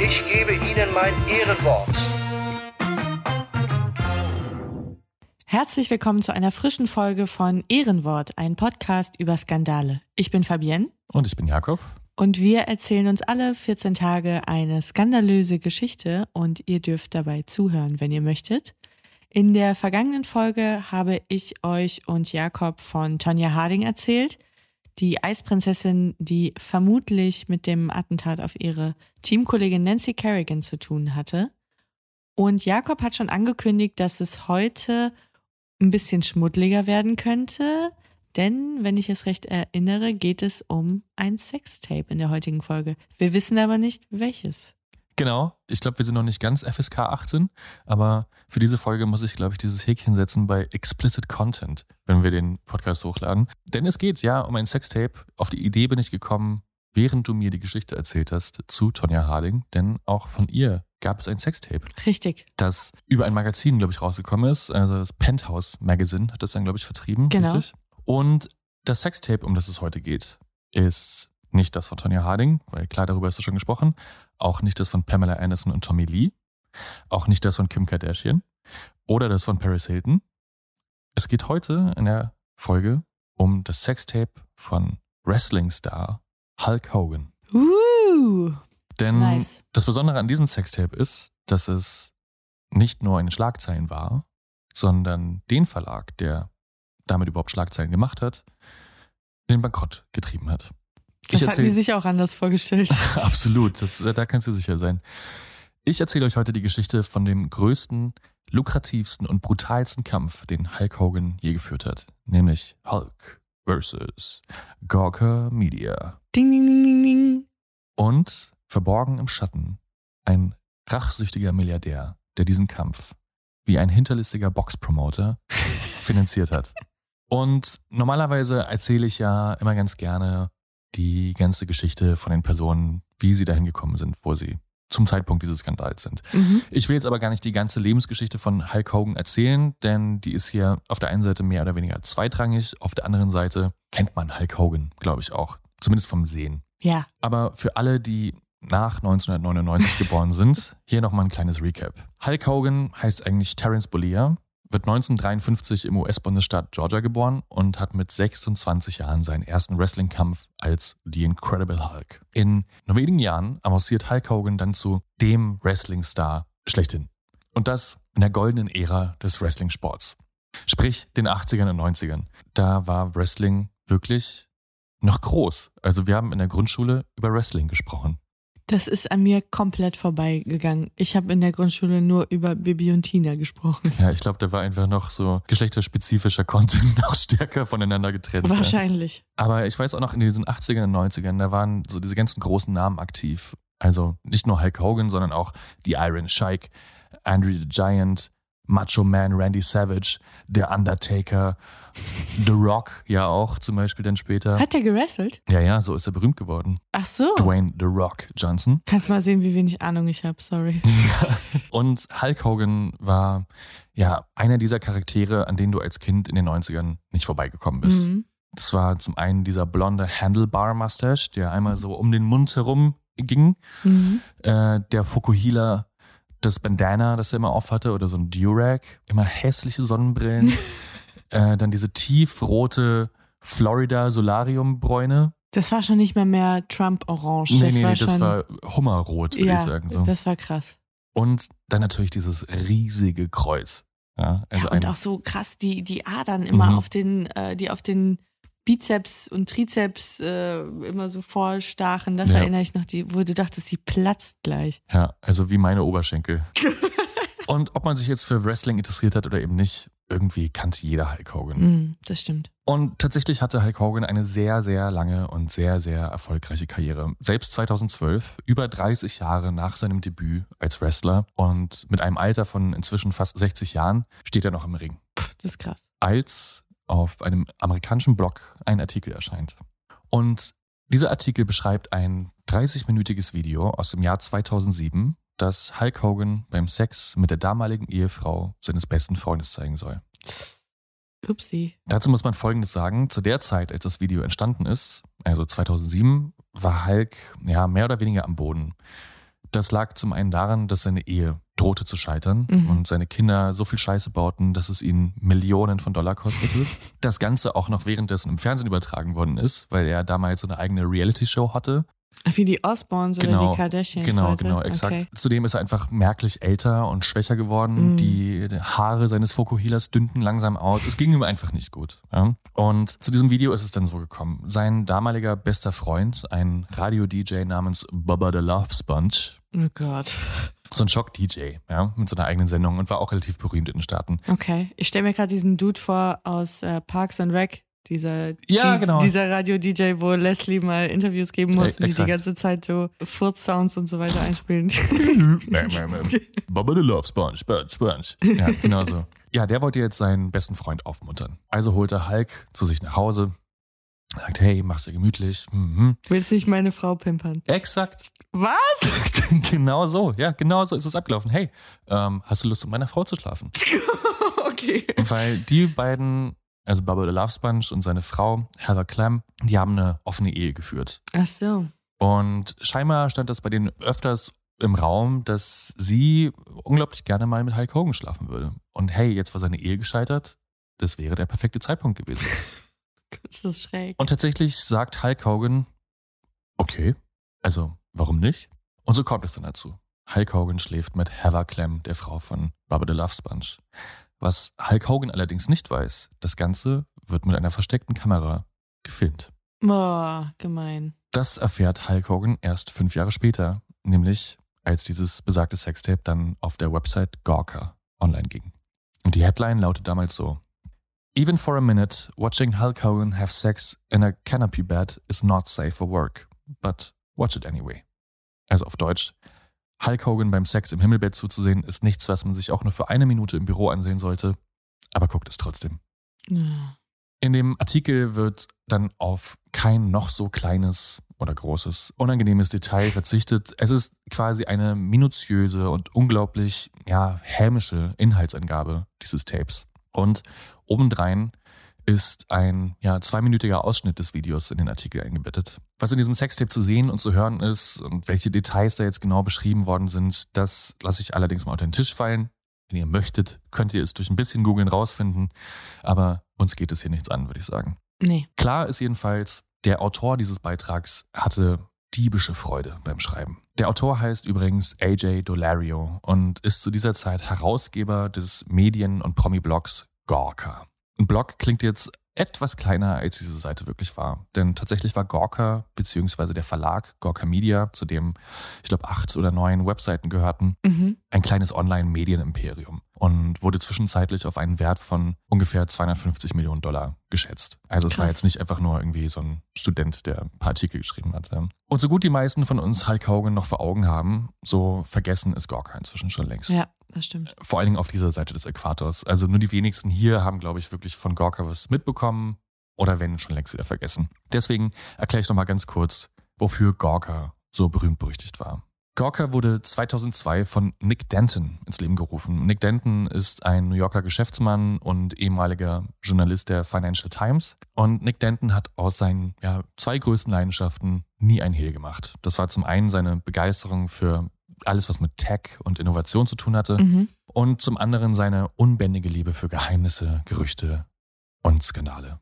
ich gebe Ihnen mein Ehrenwort. Herzlich willkommen zu einer frischen Folge von Ehrenwort, ein Podcast über Skandale. Ich bin Fabienne Und ich bin Jakob. und wir erzählen uns alle 14 Tage eine skandalöse Geschichte und ihr dürft dabei zuhören, wenn ihr möchtet. In der vergangenen Folge habe ich euch und Jakob von Tonja Harding erzählt, die Eisprinzessin, die vermutlich mit dem Attentat auf ihre Teamkollegin Nancy Kerrigan zu tun hatte. Und Jakob hat schon angekündigt, dass es heute ein bisschen schmuddeliger werden könnte, denn, wenn ich es recht erinnere, geht es um ein Sextape in der heutigen Folge. Wir wissen aber nicht, welches. Genau, ich glaube, wir sind noch nicht ganz FSK 18, aber für diese Folge muss ich, glaube ich, dieses Häkchen setzen bei Explicit Content, wenn wir den Podcast hochladen. Denn es geht ja um ein Sextape. Auf die Idee bin ich gekommen, während du mir die Geschichte erzählt hast zu Tonja Harding, denn auch von ihr gab es ein Sextape, Richtig. das über ein Magazin, glaube ich, rausgekommen ist. Also das Penthouse Magazine hat das dann, glaube ich, vertrieben. Genau. Richtig? Und das Sextape, um das es heute geht, ist nicht das von Tonja Harding, weil klar, darüber hast du schon gesprochen. Auch nicht das von Pamela Anderson und Tommy Lee. Auch nicht das von Kim Kardashian. Oder das von Paris Hilton. Es geht heute in der Folge um das Sextape von Wrestling-Star Hulk Hogan. Uh, Denn Nice. das Besondere an diesem Sextape ist, dass es nicht nur in den Schlagzeilen war, sondern den Verlag, der damit überhaupt Schlagzeilen gemacht hat, in den Bankrott getrieben hat. Das hatten die sich auch anders vorgestellt. Absolut, das, äh, da kannst du sicher sein. Ich erzähle euch heute die Geschichte von dem größten, lukrativsten und brutalsten Kampf, den Hulk Hogan je geführt hat. Nämlich Hulk versus Gawker Media. Ding, ding, ding, ding, ding. Und verborgen im Schatten ein rachsüchtiger Milliardär, der diesen Kampf wie ein hinterlistiger Boxpromoter finanziert hat. Und normalerweise erzähle ich ja immer ganz gerne die ganze Geschichte von den Personen, wie sie dahin gekommen sind, wo sie zum Zeitpunkt dieses Skandals sind. Mhm. Ich will jetzt aber gar nicht die ganze Lebensgeschichte von Hulk Hogan erzählen, denn die ist hier auf der einen Seite mehr oder weniger zweitrangig, auf der anderen Seite kennt man Hulk Hogan, glaube ich auch, zumindest vom Sehen. Ja, Aber für alle, die nach 1999 geboren sind, hier nochmal ein kleines Recap. Hulk Hogan heißt eigentlich Terence Bollea, wird 1953 im US-Bundesstaat Georgia geboren und hat mit 26 Jahren seinen ersten Wrestling-Kampf als The Incredible Hulk. In nur wenigen Jahren avanciert Hulk Hogan dann zu dem Wrestling-Star schlechthin. Und das in der goldenen Ära des Wrestling-Sports. Sprich den 80ern und 90ern. Da war Wrestling wirklich noch groß. Also wir haben in der Grundschule über Wrestling gesprochen. Das ist an mir komplett vorbeigegangen. Ich habe in der Grundschule nur über Bibi und Tina gesprochen. Ja, ich glaube, da war einfach noch so geschlechterspezifischer Content noch stärker voneinander getrennt. Wahrscheinlich. Aber ich weiß auch noch in diesen 80ern und 90ern, da waren so diese ganzen großen Namen aktiv. Also nicht nur Hulk Hogan, sondern auch die Iron Sheik, Andrew the Giant, Macho Man Randy Savage, der Undertaker, The Rock ja auch zum Beispiel dann später. Hat der gewrestelt? Ja, ja, so ist er berühmt geworden. Ach so. Dwayne The Rock Johnson. Kannst mal sehen, wie wenig Ahnung ich habe, sorry. Und Hulk Hogan war ja einer dieser Charaktere, an denen du als Kind in den 90ern nicht vorbeigekommen bist. Mhm. Das war zum einen dieser blonde Handlebar-Mustache, der einmal so um den Mund herum ging. Mhm. Äh, der Fukuhila, das Bandana, das er immer auf hatte, oder so ein Durag. Immer hässliche Sonnenbrillen. äh, dann diese tiefrote Florida Solarium-Bräune. Das war schon nicht mal mehr Trump-Orange. Nee, das nee, war nee, schon, das war Hummerrot, würde ja, ich sagen. So. das war krass. Und dann natürlich dieses riesige Kreuz. Ja, also ja, und ein, auch so krass, die, die Adern immer Mhm. auf den, äh, die auf den Bizeps und Trizeps äh, immer so vorstachen. Das Ja. erinnere ich noch, die, wo du dachtest, die platzt gleich. ja, also wie meine Oberschenkel. Und ob man sich jetzt für Wrestling interessiert hat oder eben nicht, irgendwie kannte jeder Hulk Hogan. Mm, das stimmt. Und tatsächlich hatte Hulk Hogan eine sehr, sehr lange und sehr, sehr erfolgreiche Karriere. Selbst 2012, über 30 Jahre nach seinem Debüt als Wrestler und mit einem Alter von inzwischen fast 60 Jahren, steht er noch im Ring. Das ist krass. Als auf einem amerikanischen Blog ein Artikel erscheint. Und dieser Artikel beschreibt ein 30-minütiges Video aus dem Jahr 2007, das Hulk Hogan beim Sex mit der damaligen Ehefrau seines besten Freundes zeigen soll. Upsi. Dazu muss man Folgendes sagen. Zu der Zeit, als das Video entstanden ist, also 2007, war Hulk ja mehr oder weniger am Boden. Das lag zum einen daran, dass seine Ehe drohte zu scheitern Mhm. und seine Kinder so viel Scheiße bauten, dass es ihn Millionen von Dollar kostete. Das Ganze auch noch währenddessen im Fernsehen übertragen worden ist, weil er damals so eine eigene Reality-Show hatte. Wie die Osborns oder die Kardashians Genau, heute? genau, exakt. Okay. Zudem ist er einfach merklich älter und schwächer geworden. Mhm. Die Haare seines Fokuhilas dünnten langsam aus. Es ging ihm einfach nicht gut. Ja? Und zu diesem Video ist es dann so gekommen. Sein damaliger bester Freund, ein Radio-DJ namens Bubba the Love Sponge, Oh Gott. so ein Schock-DJ, ja, mit seiner eigenen Sendung und war auch relativ berühmt in den Staaten. Okay. Ich stelle mir gerade diesen Dude vor aus äh, Parks and Rec. Dieser, Ja, die, genau. dieser Radio-DJ, wo Leslie mal Interviews geben muss Äh, und die die ganze Zeit so Furz-Sounds und so weiter einspielen. Bubba the Love Sponge, Sponge, Sponge. Ja, genau so. Ja, der wollte jetzt seinen besten Freund aufmuntern. Also holt er Hulk zu sich nach Hause, sagt, hey, mach's dir gemütlich. Mhm. Willst nicht meine Frau pimpern? Exakt. Was? genau so, ja, genau so ist es abgelaufen. Hey, ähm, hast du Lust, mit meiner Frau zu schlafen? okay. Weil die beiden, also Bubba the Love Sponge und seine Frau, Heather Clem, die haben eine offene Ehe geführt. Ach so. Und scheinbar stand das bei denen öfters im Raum, dass sie unglaublich gerne mal mit Hulk Hogan schlafen würde. Und hey, jetzt war seine Ehe gescheitert. Das wäre der perfekte Zeitpunkt gewesen. Ist das schräg. Und tatsächlich sagt Hulk Hogan, okay, also warum nicht? Und so kommt es dann dazu. Hulk Hogan schläft mit Heather Clem, der Frau von Bubba the Love Sponge. Was Hulk Hogan allerdings nicht weiß, das Ganze wird mit einer versteckten Kamera gefilmt. Boah, gemein. Das erfährt Hulk Hogan erst fünf Jahre später, nämlich als dieses besagte Sextape dann auf der Website Gawker online ging. Und die Headline lautet damals so: Even for a minute, watching Hulk Hogan have sex in a canopy bed is not safe for work, but watch it anyway. Also auf Deutsch: Hulk Hogan beim Sex im Himmelbett zuzusehen ist nichts, was man sich auch nur für eine Minute im Büro ansehen sollte, aber guckt es trotzdem. Ja. In dem Artikel wird dann auf kein noch so kleines oder großes, unangenehmes Detail verzichtet. Es ist quasi eine minutiöse und unglaublich, ja, hämische Inhaltsangabe dieses Tapes. Und obendrein ist ein, ja, zweiminütiger Ausschnitt des Videos in den Artikel eingebettet. Was in diesem Sextape zu sehen und zu hören ist und welche Details da jetzt genau beschrieben worden sind, das lasse ich allerdings mal unter den Tisch fallen. Wenn ihr möchtet, könnt ihr es durch ein bisschen googeln rausfinden. Aber uns geht es hier nichts an, würde ich sagen. Nee. Klar ist jedenfalls, der Autor dieses Beitrags hatte diebische Freude beim Schreiben. Der Autor heißt übrigens AJ Dolario und ist zu dieser Zeit Herausgeber des Medien- und Promi-Blogs Gawker. Ein Blog klingt jetzt etwas kleiner, als diese Seite wirklich war. Denn tatsächlich war Gawker beziehungsweise der Verlag Gawker Media, zu dem ich glaube acht oder neun Webseiten gehörten, Mhm. ein kleines Online-Medienimperium und wurde zwischenzeitlich auf einen Wert von ungefähr 250 Millionen Dollar geschätzt. Also es war Krass. jetzt nicht einfach nur irgendwie so ein Student, der ein paar Artikel geschrieben hat. Und so gut die meisten von uns Hulk Hogan noch vor Augen haben, so vergessen ist Gawker inzwischen schon längst. Ja, das stimmt. Vor allen Dingen auf dieser Seite des Äquators. Also nur die wenigsten hier haben, glaube ich, wirklich von Gawker was mitbekommen oder wenn schon längst wieder vergessen. Deswegen erkläre ich noch mal ganz kurz, wofür Gawker so berühmt berüchtigt war. Gawker wurde 2002 von Nick Denton ins Leben gerufen. Nick Denton ist ein New Yorker Geschäftsmann und ehemaliger Journalist der Financial Times. Und Nick Denton hat aus seinen ja, zwei größten Leidenschaften nie ein Hehl gemacht. Das war zum einen seine Begeisterung für alles, was mit Tech und Innovation zu tun hatte. Mhm. Und zum anderen seine unbändige Liebe für Geheimnisse, Gerüchte und Skandale.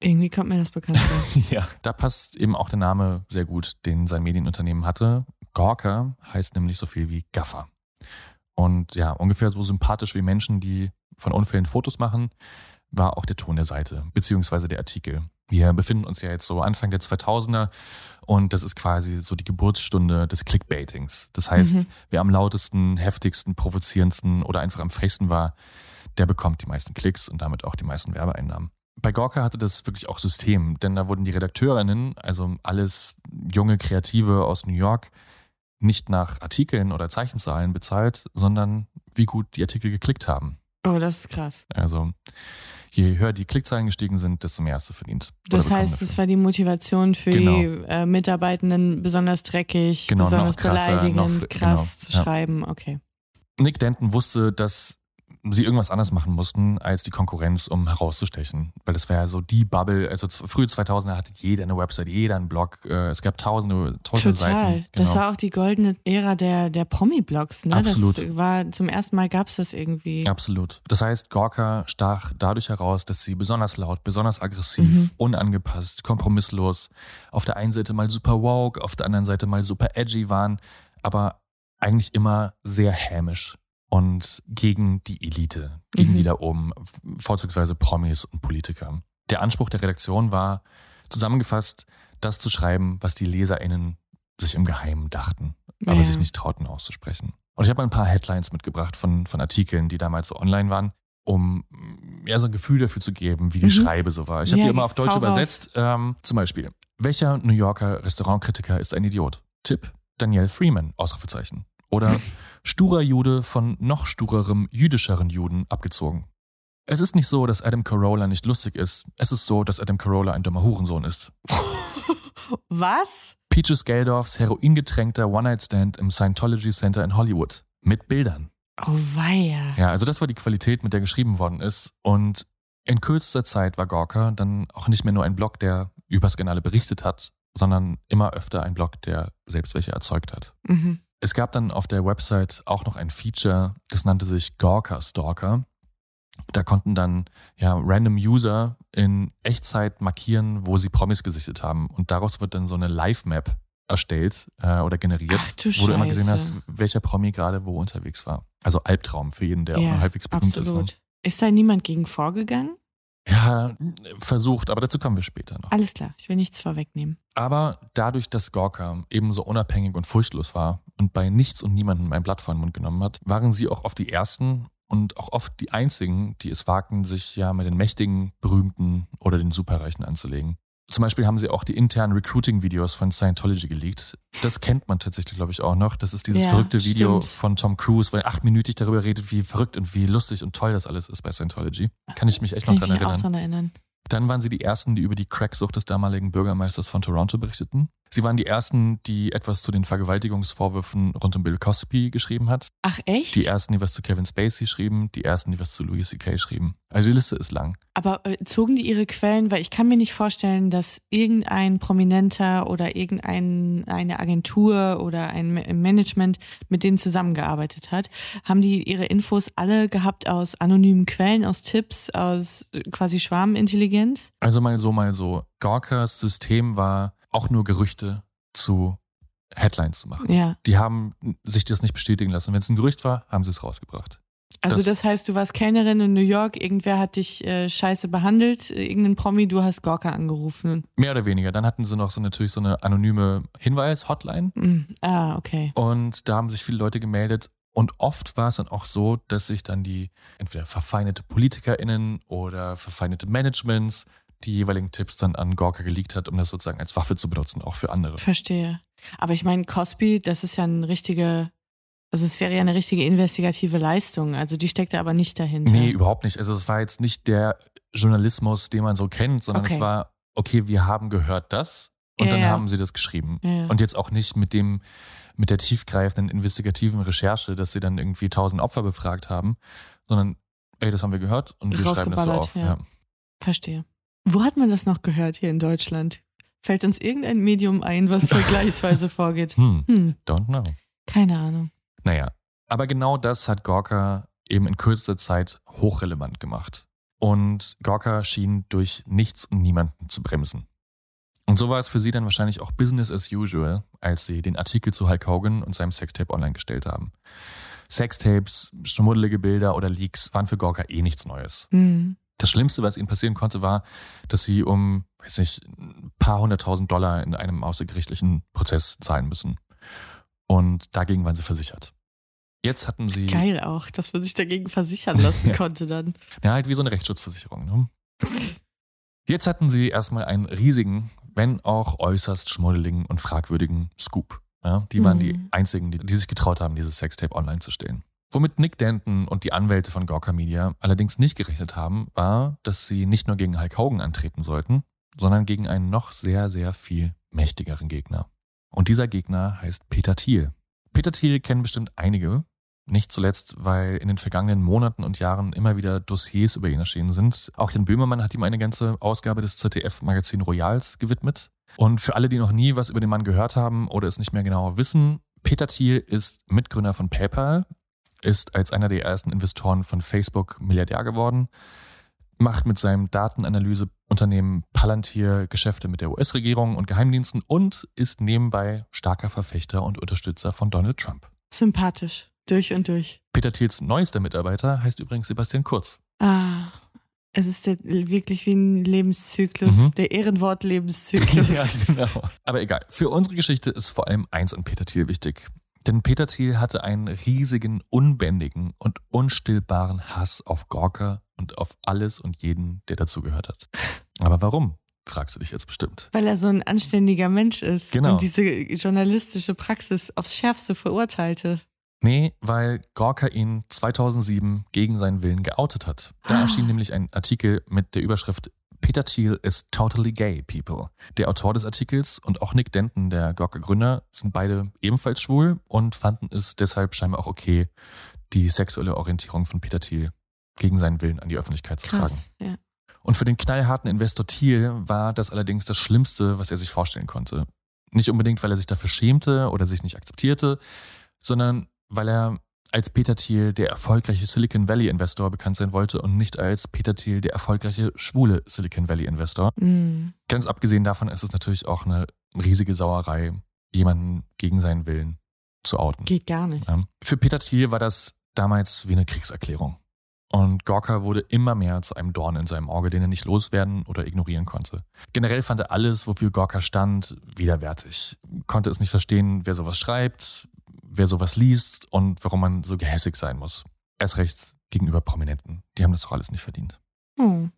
Irgendwie kommt mir das bekannt vor. ja, da passt eben auch der Name sehr gut, den sein Medienunternehmen hatte. Gawker heißt nämlich so viel wie Gaffer. Und ja, ungefähr so sympathisch wie Menschen, die von Unfällen Fotos machen, war auch der Ton der Seite, beziehungsweise der Artikel. Wir befinden uns ja jetzt so Anfang der 2000er und das ist quasi so die Geburtsstunde des Clickbaitings. Das heißt, mhm. wer am lautesten, heftigsten, provozierendsten oder einfach am frechsten war, der bekommt die meisten Klicks und damit auch die meisten Werbeeinnahmen. Bei Gorka hatte das wirklich auch System, denn da wurden die Redakteurinnen, also alles junge Kreative aus New York, nicht nach Artikeln oder Zeichenzahlen bezahlt, sondern wie gut die Artikel geklickt haben. Oh, das ist krass. Also je höher die Klickzahlen gestiegen sind, desto mehr hast du verdient. Das heißt, das war die Motivation für genau. die äh, Mitarbeitenden, besonders dreckig, genau, besonders krasser, beleidigend, krass genau, zu schreiben. Ja. Okay. Nick Denton wusste, dass sie irgendwas anders machen mussten als die Konkurrenz, um herauszustechen. Weil das wäre ja so die Bubble. Also frühe 2000er hatte jeder eine Website, jeder einen Blog. Äh, es gab tausende, tausende Total. Seiten. Genau. Das war auch die goldene Ära der, der Promi-Blogs. Ne? Absolut. Das war, zum ersten Mal gab es das irgendwie. Absolut. Das heißt, Gorka stach dadurch heraus, dass sie besonders laut, besonders aggressiv, mhm. unangepasst, kompromisslos, auf der einen Seite mal super woke, auf der anderen Seite mal super edgy waren, aber eigentlich immer sehr hämisch und gegen die Elite, gegen mhm. die da oben, vorzugsweise Promis und Politiker. Der Anspruch der Redaktion war, zusammengefasst, das zu schreiben, was die LeserInnen sich im Geheimen dachten, aber ja. sich nicht trauten auszusprechen. Und ich habe mal ein paar Headlines mitgebracht von, von Artikeln, die damals so online waren, um ja so ein Gefühl dafür zu geben, wie die mhm. Schreibe so war. Ich habe ja, die immer auf Deutsch übersetzt. Ähm, zum Beispiel, welcher New Yorker Restaurantkritiker ist ein Idiot? Tipp, Danielle Freeman, Ausrufezeichen. Oder sturer Jude von noch sturerem jüdischeren Juden abgezogen. Es ist nicht so, dass Adam Carolla nicht lustig ist. Es ist so, dass Adam Carolla ein dummer Hurensohn ist. Was? Peaches Geldorfs heroingetränkter One-Night-Stand im Scientology Center in Hollywood. Mit Bildern. Oh weia. Ja, also das war die Qualität, mit der geschrieben worden ist. Und in kürzester Zeit war Gorka dann auch nicht mehr nur ein Blog, der über Skandale berichtet hat, sondern immer öfter ein Blog, der selbst welche erzeugt hat. Mhm. Es gab dann auf der Website auch noch ein Feature, das nannte sich Gorka Stalker. Da konnten dann ja random User in Echtzeit markieren, wo sie Promis gesichtet haben. Und daraus wird dann so eine Live-Map erstellt äh, oder generiert, Ach, wo du immer gesehen hast, welcher Promi gerade wo unterwegs war. Also Albtraum für jeden, der ja, halbwegs berühmt absolut. ist. Ne? Ist da niemand gegen vorgegangen? Ja, versucht, aber dazu kommen wir später noch. Alles klar, ich will nichts vorwegnehmen. Aber dadurch, dass Gorka ebenso unabhängig und furchtlos war und bei nichts und niemandem ein Blatt vor den Mund genommen hat, waren sie auch oft die ersten und auch oft die einzigen, die es wagten, sich ja mit den Mächtigen, Berühmten oder den Superreichen anzulegen. Zum Beispiel haben sie auch die internen Recruiting-Videos von Scientology geleakt. Das kennt man tatsächlich, glaube ich, auch noch. Das ist dieses ja, verrückte Video stimmt. von Tom Cruise, wo er achtminütig darüber redet, wie verrückt und wie lustig und toll das alles ist bei Scientology. Kann ich mich echt Kann noch dran erinnern. Auch dran erinnern. Dann waren sie die ersten, die über die Cracksucht des damaligen Bürgermeisters von Toronto berichteten. Sie waren die ersten, die etwas zu den Vergewaltigungsvorwürfen rund um Bill Cosby geschrieben hat. Ach echt? Die ersten, die was zu Kevin Spacey schrieben, die ersten, die was zu Louis C.K. schrieben. Also die Liste ist lang. Aber äh, zogen die ihre Quellen, weil ich kann mir nicht vorstellen, dass irgendein Prominenter oder irgendeine Agentur oder ein Management mit denen zusammengearbeitet hat. Haben die ihre Infos alle gehabt aus anonymen Quellen, aus Tipps, aus äh, quasi Schwarmintelligenz? Also mal so, mal so. Gorkas System war auch nur Gerüchte zu Headlines zu machen. Ja. Die haben sich das nicht bestätigen lassen. Wenn es ein Gerücht war, haben sie es rausgebracht. Also das, das, heißt, du warst Kellnerin in New York, irgendwer hat dich äh, scheiße behandelt, irgendein Promi, du hast Gorka angerufen. Mehr oder weniger. Dann hatten sie noch so natürlich so eine anonyme Hinweis-Hotline. Mm. Ah, okay. Und da haben sich viele Leute gemeldet. Und oft war es dann auch so, dass sich dann die entweder verfeindete PolitikerInnen oder verfeindete Managements die jeweiligen Tipps dann an Gorka geleakt hat, um das sozusagen als Waffe zu benutzen, auch für andere. Verstehe. Aber ich meine, Cosby, das ist ja ein richtige, also es wäre ja eine richtige investigative Leistung. Also die steckt da aber nicht dahinter. Nee, überhaupt nicht. Also es war jetzt nicht der Journalismus, den man so kennt, sondern okay. es war, okay, wir haben gehört das und ja, dann ja. haben sie das geschrieben. Ja, und jetzt auch nicht mit dem, mit der tiefgreifenden investigativen Recherche, dass sie dann irgendwie tausend Opfer befragt haben, sondern, ey, das haben wir gehört und wir schreiben das so auf. Ja. Verstehe. Wo hat man das noch gehört hier in Deutschland? Fällt uns irgendein Medium ein, was vergleichsweise vorgeht? Hm, hm. Don't know. Keine Ahnung. Naja, aber genau das hat Gorka eben in kürzester Zeit hochrelevant gemacht. Und Gorka schien durch nichts und niemanden zu bremsen. Und so war es für sie dann wahrscheinlich auch Business as usual, als sie den Artikel zu Hulk Hogan und seinem Sextape online gestellt haben. Sextapes, schmuddelige Bilder oder Leaks waren für Gorka eh nichts Neues. Mhm. Das Schlimmste, was ihnen passieren konnte, war, dass sie um, weiß nicht, ein paar hunderttausend Dollar in einem außergerichtlichen Prozess zahlen müssen. Und dagegen waren sie versichert. Jetzt hatten sie. Geil auch, dass man sich dagegen versichern lassen konnte dann. Ja, halt wie so eine Rechtsschutzversicherung. Ne? Jetzt hatten sie erstmal einen riesigen, wenn auch äußerst schmuddeligen und fragwürdigen Scoop. Ja, die waren Mhm. die einzigen, die, die sich getraut haben, dieses Sextape online zu stellen. Womit Nick Denton und die Anwälte von Gawker Media allerdings nicht gerechnet haben, war, dass sie nicht nur gegen Hulk Hogan antreten sollten, sondern gegen einen noch sehr, sehr viel mächtigeren Gegner. Und dieser Gegner heißt Peter Thiel. Peter Thiel kennen bestimmt einige, nicht zuletzt, weil in den vergangenen Monaten und Jahren immer wieder Dossiers über ihn erschienen sind. Auch Jan Böhmermann hat ihm eine ganze Ausgabe des ZDF-Magazin Royals gewidmet. Und für alle, die noch nie was über den Mann gehört haben oder es nicht mehr genau wissen, Peter Thiel ist Mitgründer von PayPal, ist als einer der ersten Investoren von Facebook Milliardär geworden, macht mit seinem Datenanalyseunternehmen Palantir Geschäfte mit der US-Regierung und Geheimdiensten und ist nebenbei starker Verfechter und Unterstützer von Donald Trump. Sympathisch. Durch und durch. Peter Thiels neuester Mitarbeiter heißt übrigens Sebastian Kurz. Ah, es ist der, wirklich wie ein Lebenszyklus, Mhm. der Ehrenwort-Lebenszyklus. ja, genau. Aber egal. Für unsere Geschichte ist vor allem eins an Peter Thiel wichtig. Denn Peter Thiel hatte einen riesigen, unbändigen und unstillbaren Hass auf Gorka und auf alles und jeden, der dazugehört hat. Aber warum? Fragst du dich jetzt bestimmt. Weil er so ein anständiger Mensch ist Genau. und diese journalistische Praxis aufs Schärfste verurteilte. Nee, weil Gorka ihn 2007 gegen seinen Willen geoutet hat. Da erschien nämlich ein Artikel mit der Überschrift Peter Thiel is totally gay, people. Der Autor des Artikels und auch Nick Denton, der Gorka-Gründer, sind beide ebenfalls schwul und fanden es deshalb scheinbar auch okay, die sexuelle Orientierung von Peter Thiel gegen seinen Willen an die Öffentlichkeit zu tragen. Krass. Ja. Und für den knallharten Investor Thiel war das allerdings das Schlimmste, was er sich vorstellen konnte. Nicht unbedingt, weil er sich dafür schämte oder sich nicht akzeptierte, sondern weil er als Peter Thiel der erfolgreiche Silicon Valley Investor bekannt sein wollte und nicht als Peter Thiel der erfolgreiche schwule Silicon Valley Investor. Mhm. Ganz abgesehen davon ist es natürlich auch eine riesige Sauerei, jemanden gegen seinen Willen zu outen. Geht gar nicht. Für Peter Thiel war das damals wie eine Kriegserklärung. Und Gorka wurde immer mehr zu einem Dorn in seinem Auge, den er nicht loswerden oder ignorieren konnte. Generell fand er alles, wofür Gorka stand, widerwärtig. Konnte es nicht verstehen, wer sowas schreibt, wer sowas liest und warum man so gehässig sein muss. Erst recht gegenüber Prominenten. Die haben das doch alles nicht verdient. Oh.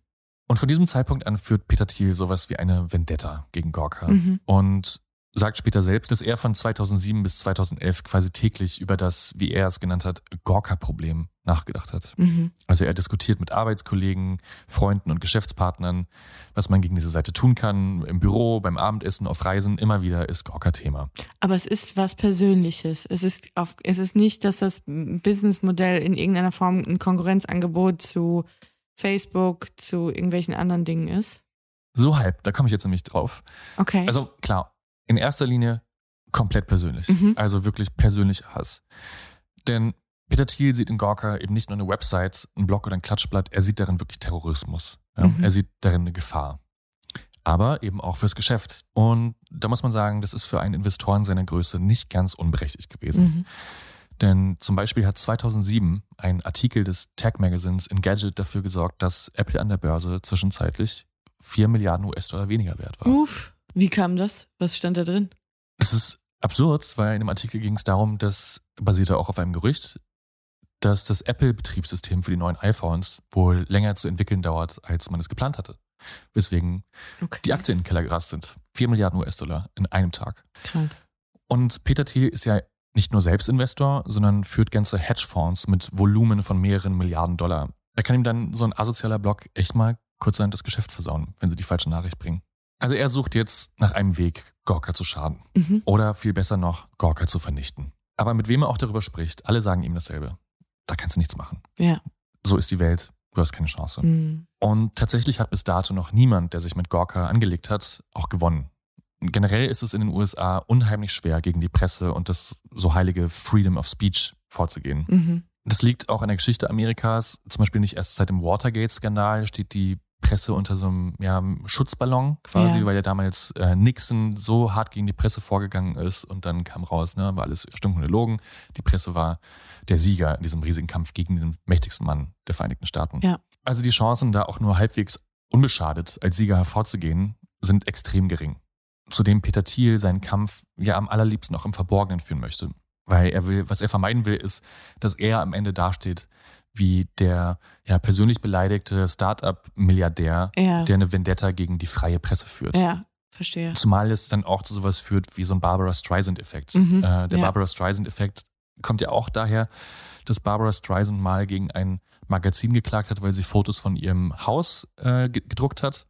Und von diesem Zeitpunkt an führt Peter Thiel sowas wie eine Vendetta gegen Gorka Mhm. und sagt später selbst, dass er von 2007 bis 2011 quasi täglich über das, wie er es genannt hat, Gorka-Problem nachgedacht hat. Mhm. Also er diskutiert mit Arbeitskollegen, Freunden und Geschäftspartnern, was man gegen diese Seite tun kann. Im Büro, beim Abendessen, auf Reisen, immer wieder ist Gorka-Thema. Aber es ist was Persönliches. Es ist, auf, es ist nicht, dass das Businessmodell in irgendeiner Form ein Konkurrenzangebot zu Facebook, zu irgendwelchen anderen Dingen ist. So halb, da komme ich jetzt nämlich drauf. Okay. Also klar, in erster Linie komplett persönlich. Mhm. Also wirklich persönlicher Hass. Denn Peter Thiel sieht in Gorka eben nicht nur eine Website, ein Blog oder ein Klatschblatt, er sieht darin wirklich Terrorismus. Ja? Mhm. Er sieht darin eine Gefahr. Aber eben auch fürs Geschäft. Und da muss man sagen, das ist für einen Investoren seiner Größe nicht ganz unberechtigt gewesen. Mhm. Denn zum Beispiel hat 2007 ein Artikel des Tech Magazins Engadget dafür gesorgt, dass Apple an der Börse zwischenzeitlich 4 Milliarden US-Dollar weniger wert war. Uff. Wie kam das? Was stand da drin? Es ist absurd, weil in dem Artikel ging es darum, dass, basierte auch auf einem Gerücht, dass das Apple-Betriebssystem für die neuen iPhones wohl länger zu entwickeln dauert, als man es geplant hatte. Weswegen Okay. die Aktien in den Keller gerast sind. 4 Milliarden US-Dollar in einem Tag. Krank. Und Peter Thiel ist ja nicht nur Selbstinvestor, sondern führt ganze Hedgefonds mit Volumen von mehreren Milliarden Dollar. Da kann ihm dann so ein asozialer Block echt mal kurzerhand das Geschäft versauen, wenn sie die falsche Nachricht bringen. Also er sucht jetzt nach einem Weg, Gorka zu schaden. Mhm. Oder viel besser noch, Gorka zu vernichten. Aber mit wem er auch darüber spricht, alle sagen ihm dasselbe. Da kannst du nichts machen. Ja. So ist die Welt, du hast keine Chance. Mhm. Und tatsächlich hat bis dato noch niemand, der sich mit Gorka angelegt hat, auch gewonnen. Generell ist es in den USA unheimlich schwer, gegen die Presse und das so heilige Freedom of Speech vorzugehen. Mhm. Das liegt auch an der Geschichte Amerikas. Zum Beispiel nicht erst seit dem Watergate-Skandal steht die Presse unter so einem ja, Schutzballon quasi, Ja. weil ja damals äh, Nixon so hart gegen die Presse vorgegangen ist und dann kam raus, ne, war alles stinkende Logen. Die Presse war der Sieger in diesem riesigen Kampf gegen den mächtigsten Mann der Vereinigten Staaten. Ja. Also die Chancen, da auch nur halbwegs unbeschadet als Sieger hervorzugehen, sind extrem gering. Zudem Peter Thiel seinen Kampf ja am allerliebsten auch im Verborgenen führen möchte. Weil er will, was er vermeiden will, ist, dass er am Ende dasteht wie der ja, persönlich beleidigte Start-up-Milliardär, Ja. der eine Vendetta gegen die freie Presse führt. Ja, verstehe. Zumal es dann auch zu sowas führt wie so ein Barbara Streisand-Effekt. Mhm, Äh, der ja. Barbara Streisand-Effekt kommt ja auch daher, dass Barbara Streisand mal gegen ein Magazin geklagt hat, weil sie Fotos von ihrem Haus äh, ge- gedruckt hat.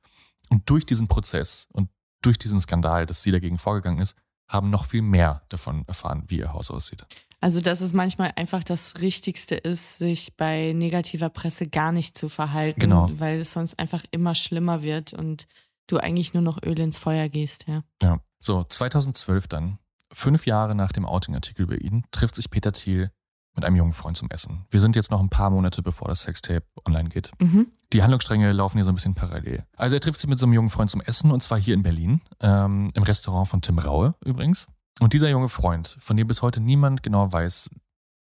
Und durch diesen Prozess und durch diesen Skandal, dass sie dagegen vorgegangen ist, haben noch viel mehr davon erfahren, wie ihr Haus aussieht. Also, dass es manchmal einfach das Richtigste ist, sich bei negativer Presse gar nicht zu verhalten, Genau. weil es sonst einfach immer schlimmer wird und du eigentlich nur noch Öl ins Feuer gehst, ja. Ja. So, 2012 dann, fünf Jahre nach dem Outing-Artikel über ihn, trifft sich Peter Thiel mit einem jungen Freund zum Essen. Wir sind jetzt noch ein paar Monate, bevor das Sextape online geht. Mhm. Die Handlungsstränge laufen hier so ein bisschen parallel. Also er trifft sich mit so einem jungen Freund zum Essen und zwar hier in Berlin, ähm, im Restaurant von Tim Raue übrigens. Und dieser junge Freund, von dem bis heute niemand genau weiß,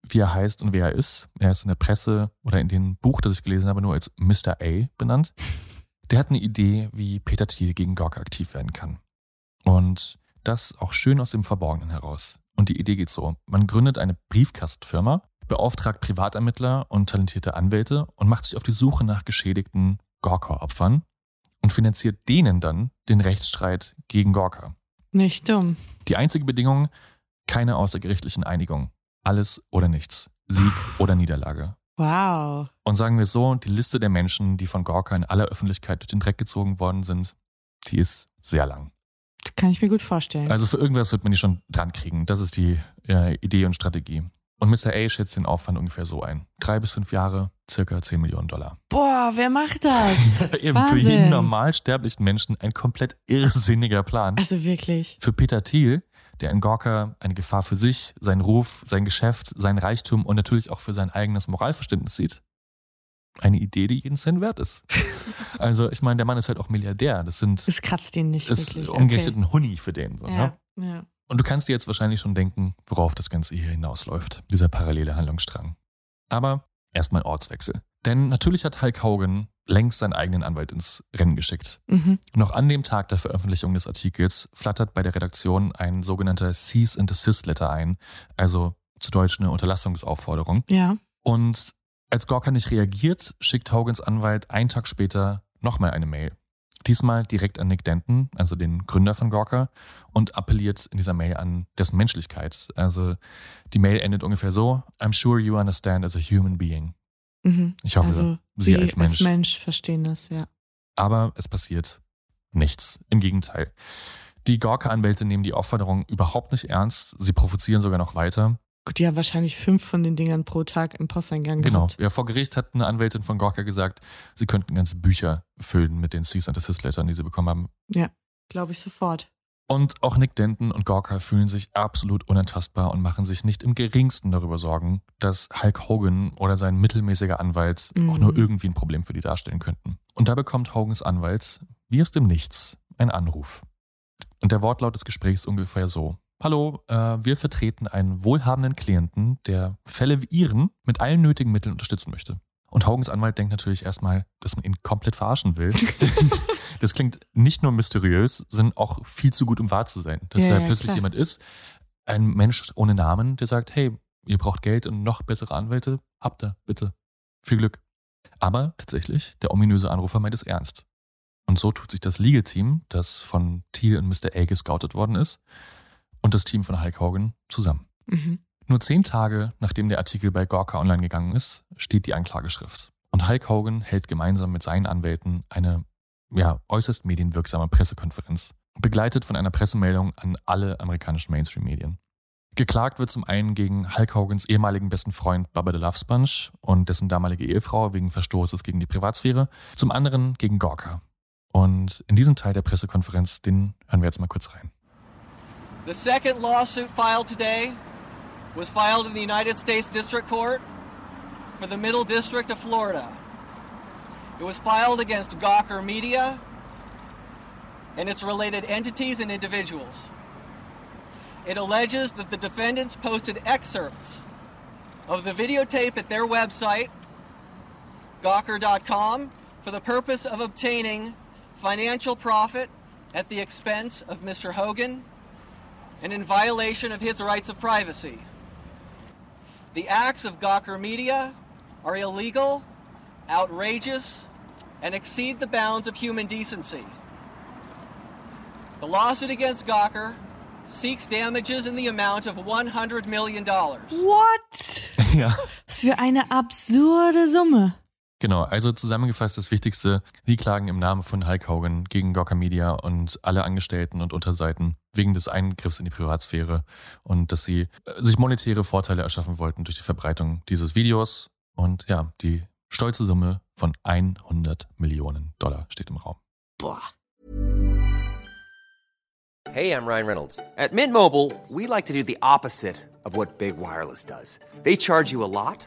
wie er heißt und wer er ist, er ist in der Presse oder in dem Buch, das ich gelesen habe, nur als Mr. A benannt, der hat eine Idee, wie Peter Thiel gegen Gorka aktiv werden kann. Und das auch schön aus dem Verborgenen heraus. Und die Idee geht so. Man gründet eine Briefkastenfirma, beauftragt Privatermittler und talentierte Anwälte und macht sich auf die Suche nach geschädigten Gorka-Opfern und finanziert denen dann den Rechtsstreit gegen Gorka. Nicht dumm. Die einzige Bedingung, keine außergerichtlichen Einigung. Alles oder nichts. Sieg oder Niederlage. Wow. Und sagen wir es so, die Liste der Menschen, die von Gorka in aller Öffentlichkeit durch den Dreck gezogen worden sind, die ist sehr lang. Kann ich mir gut vorstellen. Also für irgendwas wird man die schon dran kriegen. Das ist die äh, Idee und Strategie. Und Mr. A schätzt den Aufwand ungefähr so ein. Drei bis fünf Jahre, circa 10 Millionen Dollar. Boah, wer macht das? Eben für jeden normal sterblichen Menschen ein komplett irrsinniger Plan. Also wirklich. Für Peter Thiel, der in Gorka eine Gefahr für sich, seinen Ruf, sein Geschäft, sein Reichtum und natürlich auch für sein eigenes Moralverständnis sieht, eine Idee, die jeden Cent wert ist. Also ich meine, der Mann ist halt auch Milliardär. Das sind Das kratzt ihn nicht ist wirklich. umgerechnet ein Huni für den. So, ne? Ja, ja. Und du kannst dir jetzt wahrscheinlich schon denken, worauf das Ganze hier hinausläuft, dieser parallele Handlungsstrang. Aber erstmal Ortswechsel. Denn natürlich hat Hulk Hogan längst seinen eigenen Anwalt ins Rennen geschickt. Mhm. Noch an dem Tag der Veröffentlichung des Artikels flattert bei der Redaktion ein sogenannter Cease and Desist Letter ein, also zu Deutsch eine Unterlassungsaufforderung. Ja. Und als Gorka nicht reagiert, schickt Hogans Anwalt einen Tag später nochmal eine Mail. Diesmal direkt an Nick Denton, also den Gründer von Gorka, und appelliert in dieser Mail an dessen Menschlichkeit. Also die Mail endet ungefähr so: I'm sure you understand as a human being. Mhm. Ich hoffe, also, Sie als Mensch. als Mensch verstehen das, ja. Aber es passiert nichts. Im Gegenteil. Die Gorka-Anwälte nehmen die Aufforderung überhaupt nicht ernst. Sie provozieren sogar noch weiter. Gut, die haben wahrscheinlich fünf von den Dingern pro Tag im Posteingang Genau. gehabt. Ja, vor Gericht hat eine Anwältin von Gorka gesagt, sie könnten ganze Bücher füllen mit den Cease and Desist Lettern, die sie bekommen haben. Ja, glaube ich sofort. Und auch Nick Denton und Gorka fühlen sich absolut unantastbar und machen sich nicht im geringsten darüber Sorgen, dass Hulk Hogan oder sein mittelmäßiger Anwalt Mhm. auch nur irgendwie ein Problem für die darstellen könnten. Und da bekommt Hogans Anwalt, wie aus dem Nichts, einen Anruf. Und der Wortlaut des Gesprächs ungefähr so. Hallo, äh, wir vertreten einen wohlhabenden Klienten, der Fälle wie Ihren mit allen nötigen Mitteln unterstützen möchte. Und Hogans Anwalt denkt natürlich erstmal, dass man ihn komplett verarschen will. das klingt nicht nur mysteriös, sondern auch viel zu gut, um wahr zu sein. Dass Ja, da ja, plötzlich klar. jemand ist, ein Mensch ohne Namen, der sagt, hey, ihr braucht Geld und noch bessere Anwälte, habt ihr, bitte. Viel Glück. Aber tatsächlich, der ominöse Anrufer meint es ernst. Und so tut sich das Legal-Team, das von Thiel und Mr. A gescoutet worden ist, und das Team von Hulk Hogan zusammen. Mhm. Nur zehn Tage nachdem der Artikel bei Gorka online gegangen ist, steht die Anklageschrift. Und Hulk Hogan hält gemeinsam mit seinen Anwälten eine ja, äußerst medienwirksame Pressekonferenz, begleitet von einer Pressemeldung an alle amerikanischen Mainstream-Medien. Geklagt wird zum einen gegen Hulk Hogans ehemaligen besten Freund Bubba the Love Sponge und dessen damalige Ehefrau wegen Verstoßes gegen die Privatsphäre, zum anderen gegen Gorka. Und in diesen Teil der Pressekonferenz, den hören wir jetzt mal kurz rein. The second lawsuit filed today was filed in the United States District Court for the Middle District of Florida. It was filed against Gawker Media and its related entities and individuals. It alleges that the defendants posted excerpts of the videotape at their website, Gawker.com, for the purpose of obtaining financial profit at the expense of Mr. Hogan and in violation of his rights of privacy. The acts of Gawker Media are illegal, outrageous, and exceed the bounds of human decency. The lawsuit against Gawker seeks damages in the amount of $100 million. What? Ja. Was für eine absurde Summe. Genau, also zusammengefasst das Wichtigste, die klagen im Namen von Hulk Hogan gegen Gawker Media und alle Angestellten und Unterseiten wegen des Eingriffs in die Privatsphäre und dass sie äh, sich monetäre Vorteile erschaffen wollten durch die Verbreitung dieses Videos und ja, die stolze Summe von 100 Millionen Dollar steht im Raum. Boah. Hey, I'm Ryan Reynolds. At Mint Mobile, we like to do the opposite of what Big Wireless does. They charge you a lot,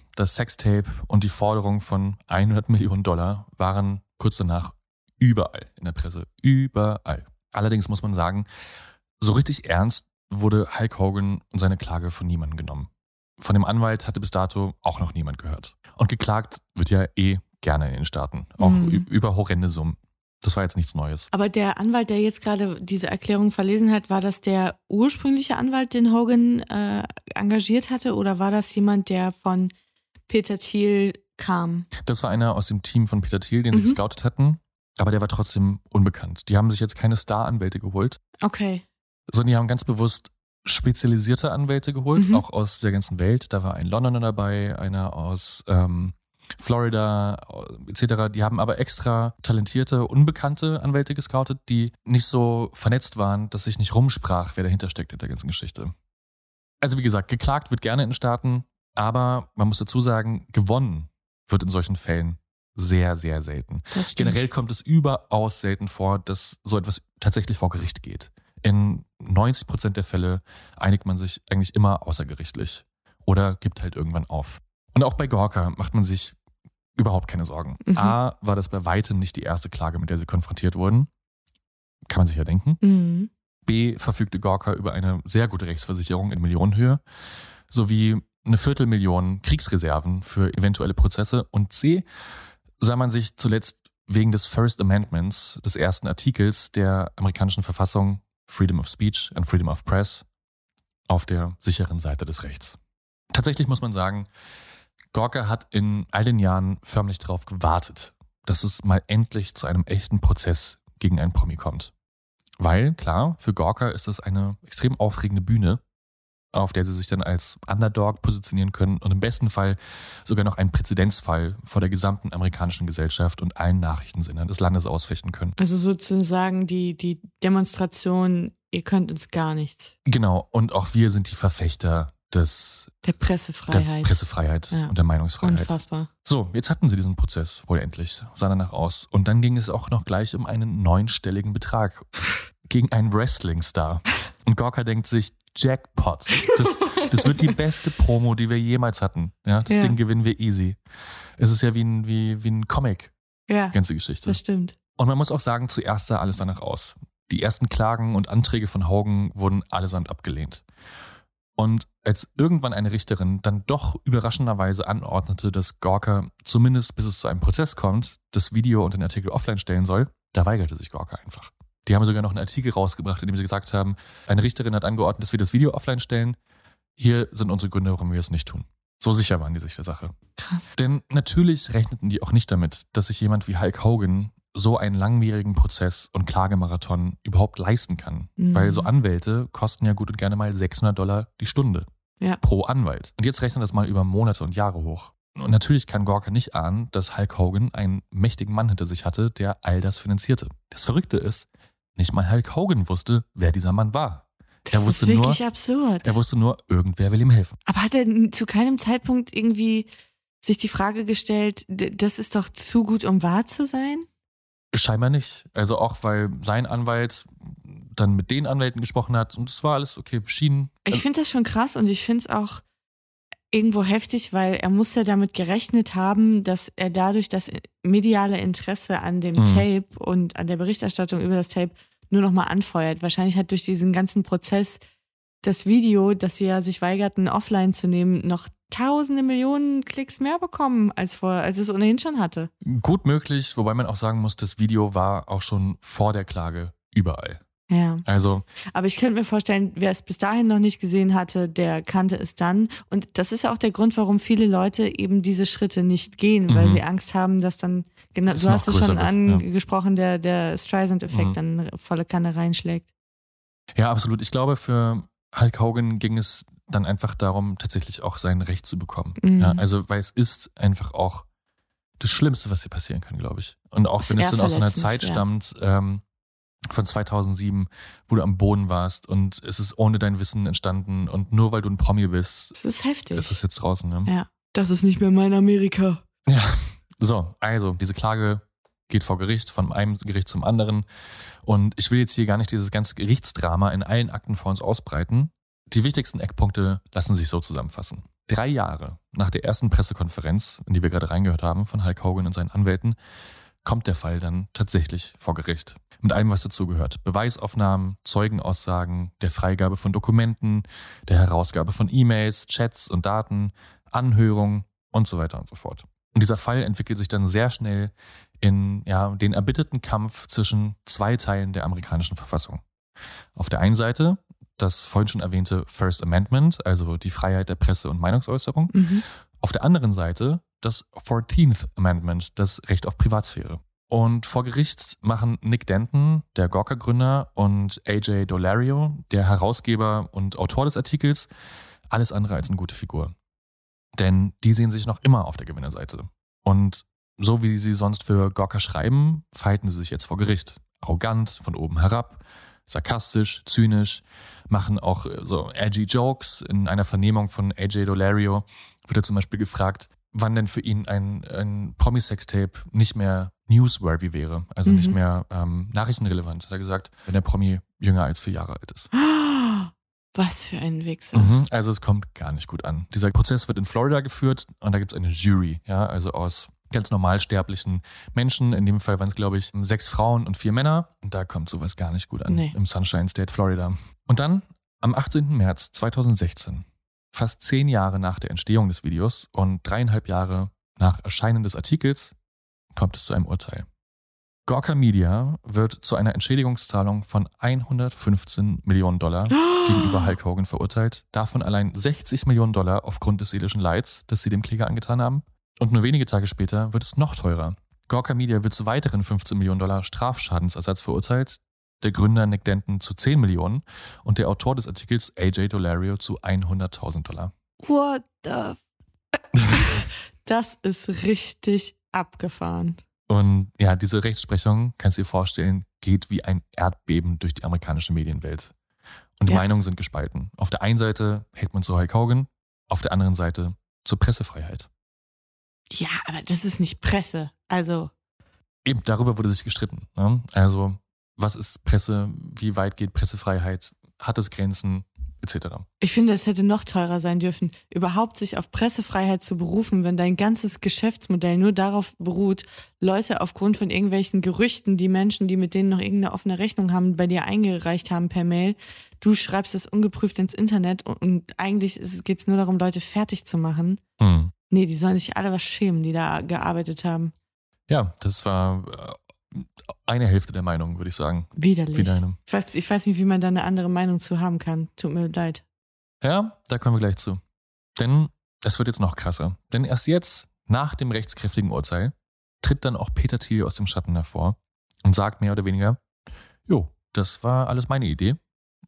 das Sextape und die Forderung von 100 Millionen Dollar waren kurz danach überall in der Presse. Überall. Allerdings muss man sagen, so richtig ernst wurde Hulk Hogan und seine Klage von niemandem genommen. Von dem Anwalt hatte bis dato auch noch niemand gehört. Und geklagt wird ja eh gerne in den Staaten. Auch Mhm. über horrende Summen. Das war jetzt nichts Neues. Aber der Anwalt, der jetzt gerade diese Erklärung verlesen hat, war das der ursprüngliche Anwalt, den Hogan äh, engagiert hatte, oder war das jemand, der von Peter Thiel kam? Das war einer aus dem Team von Peter Thiel, den sie Mhm. gescoutet hatten. Aber der war trotzdem unbekannt. Die haben sich jetzt keine Star-Anwälte geholt, Okay. sondern die haben ganz bewusst spezialisierte Anwälte geholt, Mhm. auch aus der ganzen Welt. Da war ein Londoner dabei, einer aus ähm, Florida etc. Die haben aber extra talentierte, unbekannte Anwälte gescoutet, die nicht so vernetzt waren, dass sich nicht rumsprach, wer dahinter steckt in der ganzen Geschichte. Also wie gesagt, geklagt wird gerne in Staaten, aber man muss dazu sagen, gewonnen wird in solchen Fällen sehr, sehr selten. Generell kommt es überaus selten vor, dass so etwas tatsächlich vor Gericht geht. In 90 Prozent der Fälle einigt man sich eigentlich immer außergerichtlich oder gibt halt irgendwann auf. Und auch bei Gorka macht man sich überhaupt keine Sorgen. Mhm. A, war das bei weitem nicht die erste Klage, mit der sie konfrontiert wurden. Kann man sich ja denken. Mhm. B, verfügte Gorka über eine sehr gute Rechtsversicherung in Millionenhöhe sowie eine Viertelmillion Kriegsreserven für eventuelle Prozesse. Und C, sah man sich zuletzt wegen des First Amendments, des ersten Artikels der amerikanischen Verfassung Freedom of Speech and Freedom of Press, auf der sicheren Seite des Rechts. Tatsächlich muss man sagen, Gorka hat in all den Jahren förmlich darauf gewartet, dass es mal endlich zu einem echten Prozess gegen einen Promi kommt. Weil, klar, für Gorka ist das eine extrem aufregende Bühne, auf der sie sich dann als Underdog positionieren können und im besten Fall sogar noch einen Präzedenzfall vor der gesamten amerikanischen Gesellschaft und allen Nachrichtensendern des Landes ausfechten können. Also sozusagen die, die Demonstration, ihr könnt uns gar nichts. Genau, und auch wir sind die Verfechter des Der der Pressefreiheit. Pressefreiheit Ja. und der Meinungsfreiheit. Unfassbar. So, jetzt hatten sie diesen Prozess wohl endlich, sah danach aus. Und dann ging es auch noch gleich um einen neunstelligen Betrag gegen einen Wrestling-Star. Und Gorka denkt sich, Jackpot. Das, das wird die beste Promo, die wir jemals hatten. Ja, das Ja. Ding gewinnen wir easy. Es ist ja wie ein, wie, wie ein Comic, Ja, ganze Geschichte. das stimmt. Und man muss auch sagen, zuerst sah alles danach aus. Die ersten Klagen und Anträge von Haugen wurden allesamt abgelehnt. Und als irgendwann eine Richterin dann doch überraschenderweise anordnete, dass Gorka zumindest bis es zu einem Prozess kommt, das Video und den Artikel offline stellen soll, da weigerte sich Gorka einfach. Die haben sogar noch einen Artikel rausgebracht, in dem sie gesagt haben, eine Richterin hat angeordnet, dass wir das Video offline stellen. Hier sind unsere Gründe, warum wir es nicht tun. So sicher waren die sich der Sache. Krass. Denn natürlich rechneten die auch nicht damit, dass sich jemand wie Hulk Hogan so einen langwierigen Prozess und Klagemarathon überhaupt leisten kann. Mhm. Weil so Anwälte kosten ja gut und gerne mal 600 Dollar die Stunde Ja. pro Anwalt. Und jetzt rechnen das mal über Monate und Jahre hoch. Und natürlich kann Gorka nicht ahnen, dass Hulk Hogan einen mächtigen Mann hinter sich hatte, der all das finanzierte. Das Verrückte ist, nicht mal Hulk Hogan wusste, wer dieser Mann war. Das er wusste ist wirklich nur, absurd. er wusste nur, irgendwer will ihm helfen. Aber hat er zu keinem Zeitpunkt irgendwie sich die Frage gestellt, das ist doch zu gut, um wahr zu sein? Scheinbar nicht. Also auch, weil sein Anwalt dann mit den Anwälten gesprochen hat und es war alles okay beschieden. Ich finde das schon krass und ich finde es auch irgendwo heftig, weil er muss ja damit gerechnet haben, dass er dadurch das mediale Interesse an dem Mhm. Tape und an der Berichterstattung über das Tape nur nochmal anfeuert. Wahrscheinlich hat durch diesen ganzen Prozess das Video, das sie ja sich weigerten, offline zu nehmen, noch tausende Millionen Klicks mehr bekommen, als, vor, als es ohnehin schon hatte. Gut möglich, wobei man auch sagen muss, das Video war auch schon vor der Klage überall. Ja. Also Aber ich könnte mir vorstellen, wer es bis dahin noch nicht gesehen hatte, der kannte es dann. Und das ist ja auch der Grund, warum viele Leute eben diese Schritte nicht gehen, weil Mhm. sie Angst haben, dass dann, genau, Es du hast es schon wird, angesprochen, der, der Streisand-Effekt Mhm. dann volle Kanne reinschlägt. Ja, absolut. Ich glaube, für Hulk Hogan ging es dann einfach darum, tatsächlich auch sein Recht zu bekommen. Mhm. Ja, also, weil es ist einfach auch das Schlimmste, was dir passieren kann, glaube ich. Und auch Ist wenn es dann aus einer Zeit ja. stammt, ähm, von 2007, wo du am Boden warst und es ist ohne dein Wissen entstanden und nur weil du ein Promi bist, Das ist heftig. ist es jetzt draußen. Ne? ja. Das ist nicht mehr mein Amerika. Ja, so, also diese Klage geht vor Gericht, von einem Gericht zum anderen. Und ich will jetzt hier gar nicht dieses ganze Gerichtsdrama in allen Akten vor uns ausbreiten. Die wichtigsten Eckpunkte lassen sich so zusammenfassen. Drei Jahre nach der ersten Pressekonferenz, in die wir gerade reingehört haben, von Hulk Hogan und seinen Anwälten, kommt der Fall dann tatsächlich vor Gericht. Mit allem, was dazugehört. Beweisaufnahmen, Zeugenaussagen, der Freigabe von Dokumenten, der Herausgabe von E-Mails, Chats und Daten, Anhörungen und so weiter und so fort. Und dieser Fall entwickelt sich dann sehr schnell in ja, den erbitterten Kampf zwischen zwei Teilen der amerikanischen Verfassung. Auf der einen Seite das vorhin schon erwähnte First Amendment, also die Freiheit der Presse- und Meinungsäußerung. Mhm. Auf der anderen Seite das 14th Amendment, das Recht auf Privatsphäre. Und vor Gericht machen Nick Denton, der Gawker-Gründer, und AJ Dolario, der Herausgeber und Autor des Artikels, alles andere als eine gute Figur. Denn die sehen sich noch immer auf der Gewinnerseite. Und so wie sie sonst für Gawker schreiben, verhalten sie sich jetzt vor Gericht. Arrogant, von oben herab, sarkastisch, zynisch, machen auch äh, so edgy Jokes. In einer Vernehmung von AJ Dolario wird er zum Beispiel gefragt, wann denn für ihn ein, ein Promi-Sextape nicht mehr newsworthy wäre, also Mhm. nicht mehr ähm, nachrichtenrelevant. Hat er gesagt, wenn der Promi jünger als vier Jahre alt ist. Was für ein Wichser. Mhm, also es kommt gar nicht gut an. Dieser Prozess wird in Florida geführt und da gibt es eine Jury, ja, also aus ganz normalsterblichen Menschen. In dem Fall waren es, glaube ich, sechs Frauen und vier Männer. Und da kommt sowas gar nicht gut an Nee. im Sunshine State, Florida. Und dann am 18. März 2016, fast zehn Jahre nach der Entstehung des Videos und dreieinhalb Jahre nach Erscheinen des Artikels, kommt es zu einem Urteil. Gawker Media wird zu einer Entschädigungszahlung von 115 Millionen Dollar gegenüber Hulk Hogan verurteilt. Davon allein 60 Millionen Dollar aufgrund des seelischen Leids, das sie dem Kläger angetan haben. Und nur wenige Tage später wird es noch teurer. Gawker Media wird zu weiteren 15 Millionen Dollar Strafschadensersatz verurteilt. Der Gründer Nick Denton zu 10 Millionen und der Autor des Artikels AJ Dolario zu 100.000 Dollar. What the... das ist richtig abgefahren. Und ja, diese Rechtsprechung, kannst du dir vorstellen, geht wie ein Erdbeben durch die amerikanische Medienwelt. Und die Ja. Meinungen sind gespalten. Auf der einen Seite hält man zu Hulk Hogan, auf der anderen Seite zur Pressefreiheit. Ja, aber das ist nicht Presse. Also, Eben darüber wurde sich gestritten. Ne? Also, was ist Presse? Wie weit geht Pressefreiheit? Hat es Grenzen? Etc. ich finde, es hätte noch teurer sein dürfen, überhaupt sich auf Pressefreiheit zu berufen, wenn dein ganzes Geschäftsmodell nur darauf beruht, Leute aufgrund von irgendwelchen Gerüchten, die Menschen, die mit denen noch irgendeine offene Rechnung haben, bei dir eingereicht haben per Mail, du schreibst es ungeprüft ins Internet und, und eigentlich geht es nur darum, Leute fertig zu machen. Hm. Nee, die sollen sich alle was schämen, die da gearbeitet haben. Ja, das war äh, eine Hälfte der Meinung, würde ich sagen. Widerlich. Wie deine. Ich weiß, ich weiß nicht, wie man da eine andere Meinung zu haben kann. Tut mir leid. Ja, da kommen wir gleich zu. Denn es wird jetzt noch krasser. Denn erst jetzt, nach dem rechtskräftigen Urteil, tritt dann auch Peter Thiel aus dem Schatten hervor und sagt mehr oder weniger, jo, das war alles meine Idee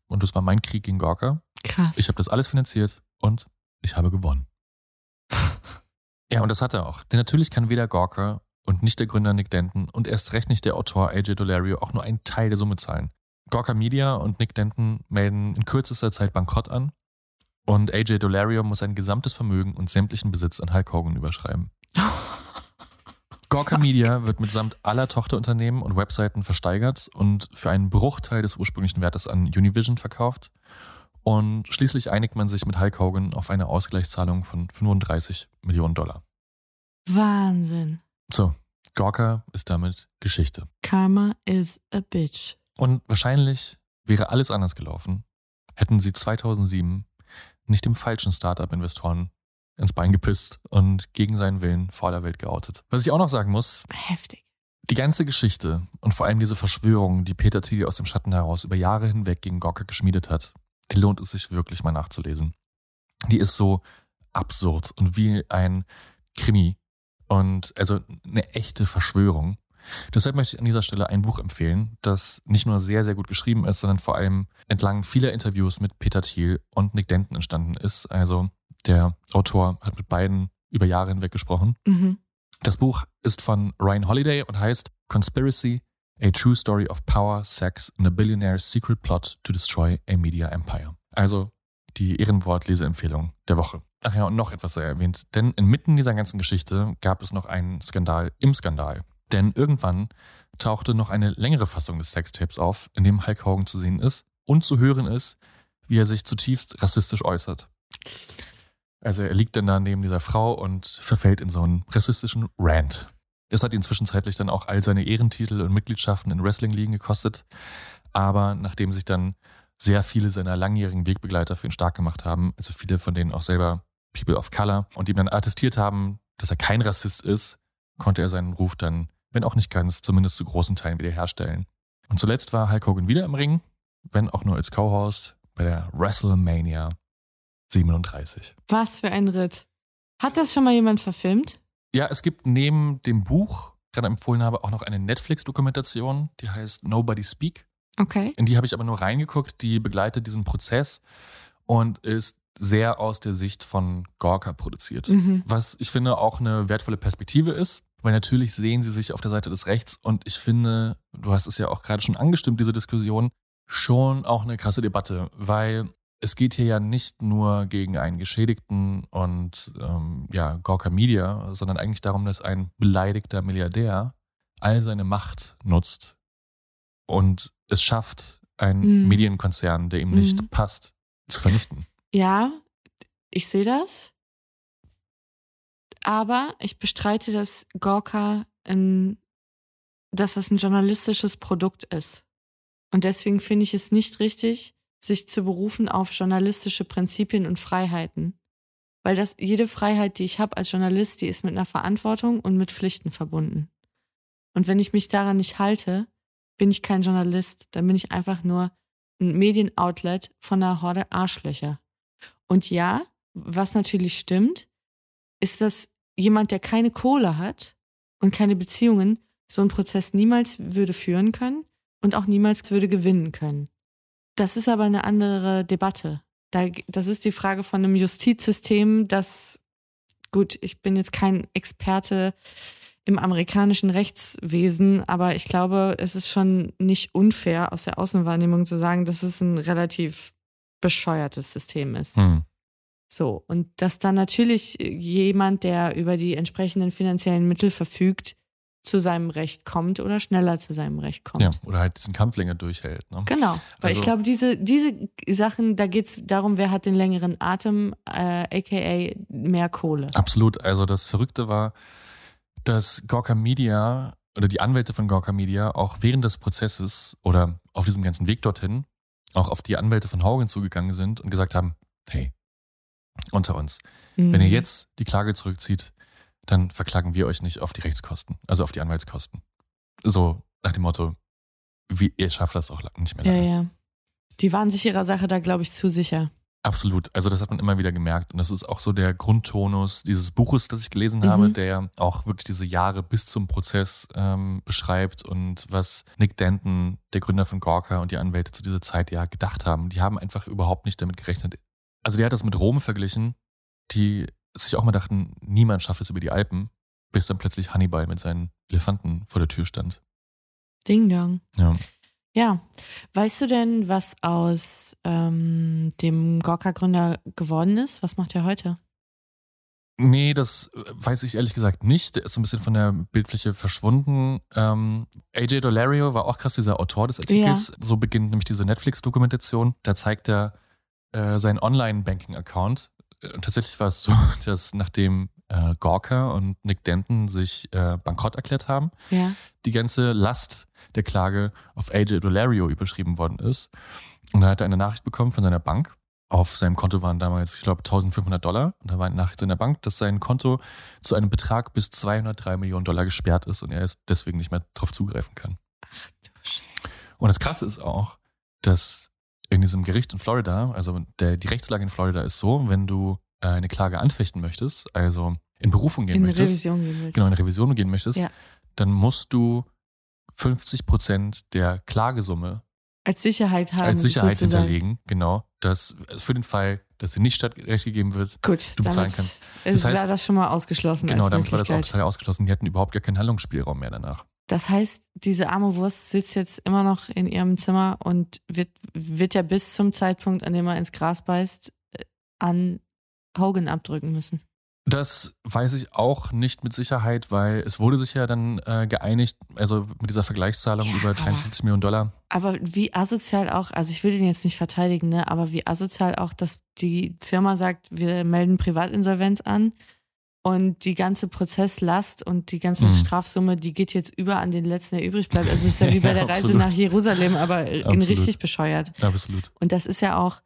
und das war mein Krieg gegen Gawker. Krass. Ich habe das alles finanziert und ich habe gewonnen. Ja, und das hat er auch. Denn natürlich kann weder Gawker und nicht der Gründer Nick Denton und erst recht nicht der Autor AJ Dolario auch nur einen Teil der Summe zahlen. Gawker Media und Nick Denton melden in kürzester Zeit Bankrott an und AJ Dolario muss sein gesamtes Vermögen und sämtlichen Besitz an Hulk Hogan überschreiben. Gawker Media wird mitsamt aller Tochterunternehmen und Webseiten versteigert und für einen Bruchteil des ursprünglichen Wertes an Univision verkauft. Und schließlich einigt man sich mit Hulk Hogan auf eine Ausgleichszahlung von 35 Millionen Dollar. Wahnsinn. So, Gawker ist damit Geschichte. Karma is a bitch. Und wahrscheinlich wäre alles anders gelaufen, hätten sie 2007 nicht dem falschen Startup-Investoren ins Bein gepisst und gegen seinen Willen vor aller Welt geoutet. Was ich auch noch sagen muss. Heftig. Die ganze Geschichte und vor allem diese Verschwörung, die Peter Thiel aus dem Schatten heraus über Jahre hinweg gegen Gawker geschmiedet hat, die lohnt es sich wirklich mal nachzulesen. Die ist so absurd und wie ein Krimi und also eine echte Verschwörung. Deshalb möchte ich an dieser Stelle ein Buch empfehlen, das nicht nur sehr, sehr gut geschrieben ist, sondern vor allem entlang vieler Interviews mit Peter Thiel und Nick Denton entstanden ist. Also der Autor hat mit beiden über Jahre hinweg gesprochen. Mhm. Das Buch ist von Ryan Holiday und heißt Conspiracy, a True Story of Power, Sex and a Billionaire's Secret Plot to Destroy a Media Empire. Also die Ehrenwort-Leseempfehlung der Woche. Ach ja, und noch etwas sei erwähnt. Denn inmitten dieser ganzen Geschichte gab es noch einen Skandal im Skandal. Denn irgendwann tauchte noch eine längere Fassung des Sextapes auf, in dem Hulk Hogan zu sehen ist und zu hören ist, wie er sich zutiefst rassistisch äußert. Also er liegt dann da neben dieser Frau und verfällt in so einen rassistischen Rant. Es hat ihn zwischenzeitlich dann auch all seine Ehrentitel und Mitgliedschaften in Wrestling-Ligen gekostet. Aber nachdem sich dann sehr viele seiner langjährigen Wegbegleiter für ihn stark gemacht haben, also viele von denen auch selber People of Color und ihm dann attestiert haben, dass er kein Rassist ist, konnte er seinen Ruf dann, wenn auch nicht ganz, zumindest zu großen Teilen wiederherstellen. Und zuletzt war Hulk Hogan wieder im Ring, wenn auch nur als Co-Host bei der WrestleMania 37. Was für ein Ritt. Hat das schon mal jemand verfilmt? Ja, es gibt neben dem Buch, gerade empfohlen habe, auch noch eine Netflix-Dokumentation, die heißt Nobody Speak. Okay. In die habe ich aber nur reingeguckt, die begleitet diesen Prozess und ist sehr aus der Sicht von Gorka produziert. Mhm. Was ich finde auch eine wertvolle Perspektive ist, weil natürlich sehen sie sich auf der Seite des Rechts und ich finde, du hast es ja auch gerade schon angestimmt, diese Diskussion, schon auch eine krasse Debatte, weil es geht hier ja nicht nur gegen einen Geschädigten und ähm, ja, Gorka Media, sondern eigentlich darum, dass ein beleidigter Milliardär all seine Macht nutzt und es schafft, einen Mhm. Medienkonzern, der ihm nicht Mhm. passt, zu vernichten. Ja, ich sehe das. Aber ich bestreite, dass Gorka ein, dass das ein journalistisches Produkt ist. Und deswegen finde ich es nicht richtig, sich zu berufen auf journalistische Prinzipien und Freiheiten. Weil das, jede Freiheit, die ich habe als Journalist, die ist mit einer Verantwortung und mit Pflichten verbunden. Und wenn ich mich daran nicht halte, bin ich kein Journalist, dann bin ich einfach nur ein Medienoutlet von einer Horde Arschlöcher. Und ja, was natürlich stimmt, ist, dass jemand, der keine Kohle hat und keine Beziehungen, so einen Prozess niemals würde führen können und auch niemals würde gewinnen können. Das ist aber eine andere Debatte. Da, das ist die Frage von einem Justizsystem, das, gut, ich bin jetzt kein Experte im amerikanischen Rechtswesen, aber ich glaube, es ist schon nicht unfair aus der Außenwahrnehmung zu sagen, dass es ein relativ bescheuertes System ist. Hm. So, und dass dann natürlich jemand, der über die entsprechenden finanziellen Mittel verfügt, zu seinem Recht kommt oder schneller zu seinem Recht kommt. Ja, oder halt diesen Kampf länger durchhält. Ne? Genau, weil Also- ich glaube, diese, diese Sachen, da geht es darum, wer hat den längeren Atem, äh, aka mehr Kohle. Absolut. Also das Verrückte war, dass Gorka Media oder die Anwälte von Gorka Media auch während des Prozesses oder auf diesem ganzen Weg dorthin auch auf die Anwälte von Hogan zugegangen sind und gesagt haben, hey, unter uns, wenn ihr Mhm. jetzt die Klage zurückzieht, dann verklagen wir euch nicht auf die Rechtskosten, also auf die Anwaltskosten. So nach dem Motto, wie, ihr schafft das auch nicht mehr Ja, lange. ja. Die waren sich ihrer Sache da, glaube ich, zu sicher. Absolut. Also das hat man immer wieder gemerkt. Und das ist auch so der Grundtonus dieses Buches, das ich gelesen habe, Mhm. der ja auch wirklich diese Jahre bis zum Prozess ähm, beschreibt und was Nick Denton, der Gründer von Gorka und die Anwälte zu dieser Zeit ja gedacht haben. Die haben einfach überhaupt nicht damit gerechnet. Also der hat das mit Rom verglichen. Die sich auch mal dachten, niemand schafft es über die Alpen, bis dann plötzlich Hannibal mit seinen Elefanten vor der Tür stand. Ding Dong. Ja. Ja. Weißt du denn, was aus ähm, dem Gorka-Gründer geworden ist? Was macht er heute? Nee, das weiß ich ehrlich gesagt nicht. Der ist so ein bisschen von der Bildfläche verschwunden. Ähm, AJ Dolario war auch krass dieser Autor des Artikels. Ja. So beginnt nämlich diese Netflix-Dokumentation. Da zeigt er äh, seinen Online-Banking-Account. Und tatsächlich war es so, dass nachdem äh, Gorka und Nick Denton sich äh, bankrott erklärt haben, ja. die ganze Last der Klage auf AJ Dolario überschrieben worden ist. Und dann hat er eine Nachricht bekommen von seiner Bank. Auf seinem Konto waren damals, ich glaube, 1500 Dollar. Und da war eine Nachricht in der Bank, dass sein Konto zu einem Betrag bis 203 Millionen Dollar gesperrt ist und er es deswegen nicht mehr darauf zugreifen kann. Ach du Scheiße. Und das Krasse ist auch, dass in diesem Gericht in Florida, also der, die Rechtslage in Florida ist so, wenn du äh, eine Klage anfechten möchtest, also in Berufung gehen in möchtest, Revision gehen möchtest. genau in Revision gehen möchtest, Ja. dann musst du 50 Prozent der Klagesumme Als Sicherheit haben. als Sicherheit hinterlegen, genau, dass für den Fall, dass sie nicht stattrecht gegeben wird, Gut, du bezahlen kannst. ist- Das heißt- war das schon mal ausgeschlossen. Genau, damit war das auch total ausgeschlossen. Die hatten überhaupt gar keinen Handlungsspielraum mehr danach. Das heißt, diese arme Wurst sitzt jetzt immer noch in ihrem Zimmer und wird, wird ja bis zum Zeitpunkt, an dem er ins Gras beißt, äh, an Hogan abdrücken müssen. Das weiß ich auch nicht mit Sicherheit, weil es wurde sich ja dann äh, geeinigt, also mit dieser Vergleichszahlung Ja, über aber- 53 Millionen Dollar. Aber wie asozial auch, also ich will den jetzt nicht verteidigen, ne, aber wie asozial auch, dass die Firma sagt, wir melden Privatinsolvenz an und die ganze Prozesslast und die ganze Mhm. Strafsumme, die geht jetzt über an den letzten, der übrig bleibt. Also es ist ja wie bei Ja, der Reise nach Jerusalem, aber in richtig bescheuert. Absolut. Und das ist ja auch,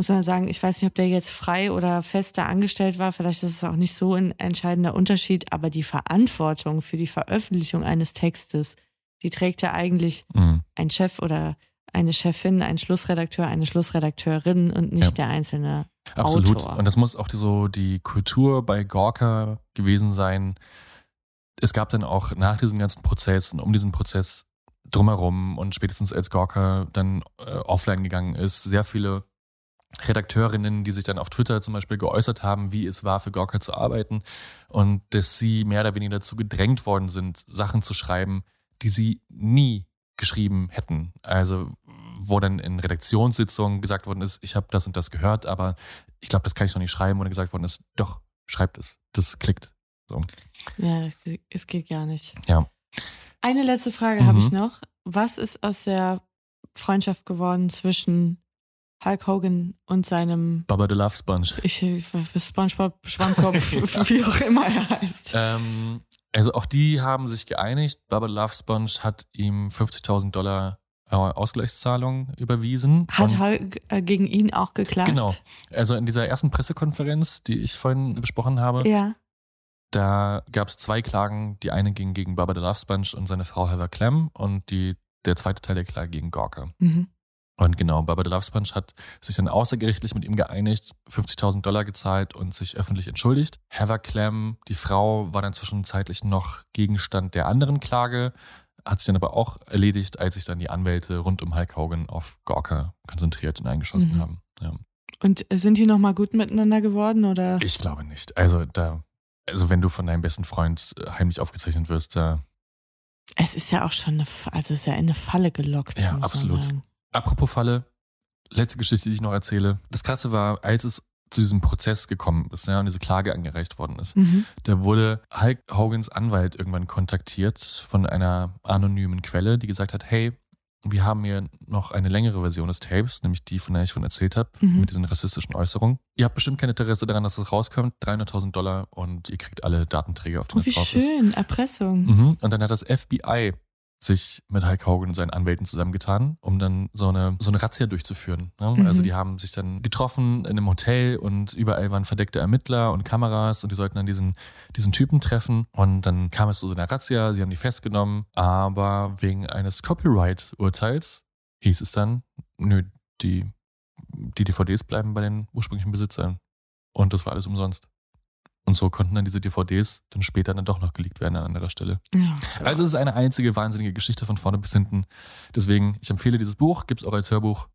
muss man sagen, ich weiß nicht, ob der jetzt frei oder fest da angestellt war. Vielleicht ist es auch nicht so ein entscheidender Unterschied, aber die Verantwortung für die Veröffentlichung eines Textes, die trägt ja eigentlich Mhm. ein Chef oder eine Chefin, ein Schlussredakteur, eine Schlussredakteurin und nicht Ja. der einzelne Absolut. Autor. Und das muss auch die, so die Kultur bei Gorka gewesen sein. Es gab dann auch nach diesem ganzen Prozess und um diesen Prozess drumherum und spätestens als Gorka dann äh, offline gegangen ist, sehr viele Redakteurinnen, die sich dann auf Twitter zum Beispiel geäußert haben, wie es war für Gorka zu arbeiten und dass sie mehr oder weniger dazu gedrängt worden sind, Sachen zu schreiben, die sie nie geschrieben hätten. Also wo dann in Redaktionssitzungen gesagt worden ist, ich habe das und das gehört, aber ich glaube, das kann ich noch nicht schreiben. Oder gesagt worden ist, doch, schreibt es. Das klickt. So. Ja, es geht gar nicht. Ja. Eine letzte Frage habe Mhm. ich noch. Was ist aus der Freundschaft geworden zwischen Hulk Hogan und seinem Baba the Love Sponge. ich, SpongeBob Schwammkopf, wie auch immer er heißt? Ähm, also auch die haben sich geeinigt. Baba the Love Sponge hat ihm 50.000 Dollar äh, Ausgleichszahlung überwiesen. Hat Hulk äh, gegen ihn auch geklagt? Genau. Also in dieser ersten Pressekonferenz, die ich vorhin besprochen habe, Ja. da gab es zwei Klagen. Die eine ging gegen Baba the Love Sponge und seine Frau Heather Clem und die, der zweite Teil der Klage gegen Gorka. Mhm. Und genau, Baba the Love Sponge hat sich dann außergerichtlich mit ihm geeinigt, 50.000 Dollar gezahlt und sich öffentlich entschuldigt. Heather Clem, die Frau, war dann zwischenzeitlich noch Gegenstand der anderen Klage, hat sich dann aber auch erledigt, als sich dann die Anwälte rund um Hulk Hogan auf Gorka konzentriert und eingeschossen Mhm. haben. Ja. Und sind die nochmal gut miteinander geworden oder? Ich glaube nicht. Also da, also wenn du von deinem besten Freund äh, heimlich aufgezeichnet wirst, da. Es ist ja auch schon eine, also es ist ja in eine Falle gelockt. Ja, absolut. sagen. Apropos Falle, letzte Geschichte, die ich noch erzähle. Das Krasse war, als es zu diesem Prozess gekommen ist, ja, und diese Klage angereicht worden ist, Mhm. da wurde Hulk Hogans Anwalt irgendwann kontaktiert von einer anonymen Quelle, die gesagt hat, hey, wir haben hier noch eine längere Version des Tapes, nämlich die, von der ich von erzählt habe, Mhm. mit diesen rassistischen Äußerungen. Ihr habt bestimmt kein Interesse daran, dass es rauskommt. 300.000 Dollar und ihr kriegt alle Datenträger, auf denen Oh, wie drauf ist. schön, Erpressung. Mhm. Und dann hat das FBI sich mit Hulk Hogan und seinen Anwälten zusammengetan, um dann so eine, so eine Razzia durchzuführen. Ne? Mhm. Also die haben sich dann getroffen in einem Hotel und überall waren verdeckte Ermittler und Kameras und die sollten dann diesen, diesen Typen treffen. Und dann kam es zu so einer Razzia, sie haben die festgenommen, aber wegen eines Copyright-Urteils hieß es dann, nö, die, die DVDs bleiben bei den ursprünglichen Besitzern. Und das war alles umsonst. Und so konnten dann diese DVDs dann später dann doch noch geleakt werden an anderer Stelle. Ja. Also es ist eine einzige wahnsinnige Geschichte von vorne bis hinten. Deswegen, ich empfehle dieses Buch, gibt es auch als Hörbuch.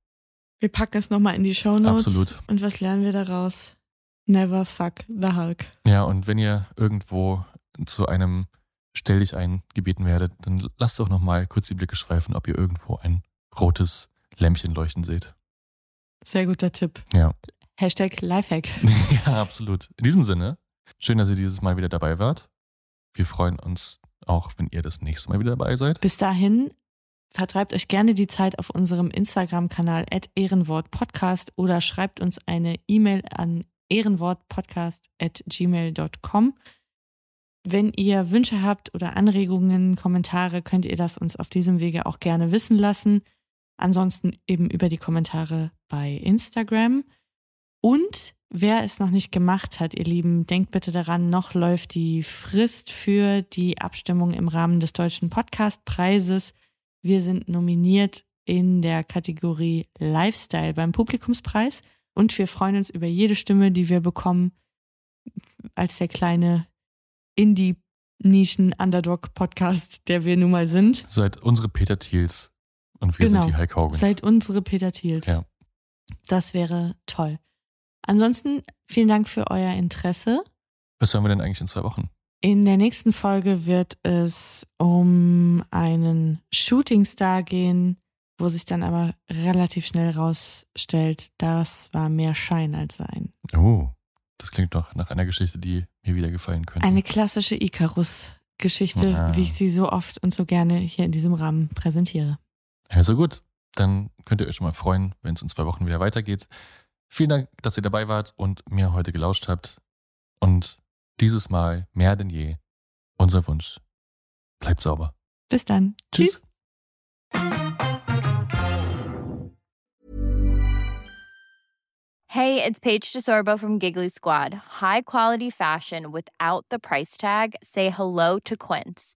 Wir packen es nochmal in die Shownotes. Absolut. Und was lernen wir daraus? Never fuck the Hulk. Ja, und wenn ihr irgendwo zu einem Stell dich ein gebeten werdet, dann lasst doch nochmal kurz die Blicke schweifen, ob ihr irgendwo ein rotes Lämpchen leuchten seht. Sehr guter Tipp. Ja. Hashtag Lifehack. ja, absolut. In diesem Sinne, schön, dass ihr dieses Mal wieder dabei wart. Wir freuen uns auch, wenn ihr das nächste Mal wieder dabei seid. Bis dahin vertreibt euch gerne die Zeit auf unserem Instagram-Kanal ehrenwortpodcast oder schreibt uns eine E-Mail an ehrenwortpodcast.gmail.com. Wenn ihr Wünsche habt oder Anregungen, Kommentare, könnt ihr das uns auf diesem Wege auch gerne wissen lassen. Ansonsten eben über die Kommentare bei Instagram. Und wer es noch nicht gemacht hat, ihr Lieben, denkt bitte daran, noch läuft die Frist für die Abstimmung im Rahmen des Deutschen Podcastpreises. Wir sind nominiert in der Kategorie Lifestyle beim Publikumspreis und wir freuen uns über jede Stimme, die wir bekommen als der kleine Indie-Nischen-Underdog-Podcast, der wir nun mal sind. Seid unsere Peter Thiels und wir genau. sind die Hulk Hogans. Seid unsere Peter Thiels. Ja. Das wäre toll. Ansonsten vielen Dank für euer Interesse. Was hören wir denn eigentlich in zwei Wochen? In der nächsten Folge wird es um einen Shootingstar gehen, wo sich dann aber relativ schnell rausstellt, das war mehr Schein als Sein. Oh, das klingt doch nach einer Geschichte, die mir wieder gefallen könnte. Eine klassische Icarus-Geschichte, Ah. wie ich sie so oft und so gerne hier in diesem Rahmen präsentiere. Also gut, dann könnt ihr euch schon mal freuen, wenn es in zwei Wochen wieder weitergeht. Vielen Dank, dass ihr dabei wart und mir heute gelauscht habt. Und dieses Mal mehr denn je unser Wunsch. Bleibt sauber. Bis dann. Tschüss. Hey, it's Paige DeSorbo from Giggly Squad. High quality fashion without the price tag. Say hello to Quince.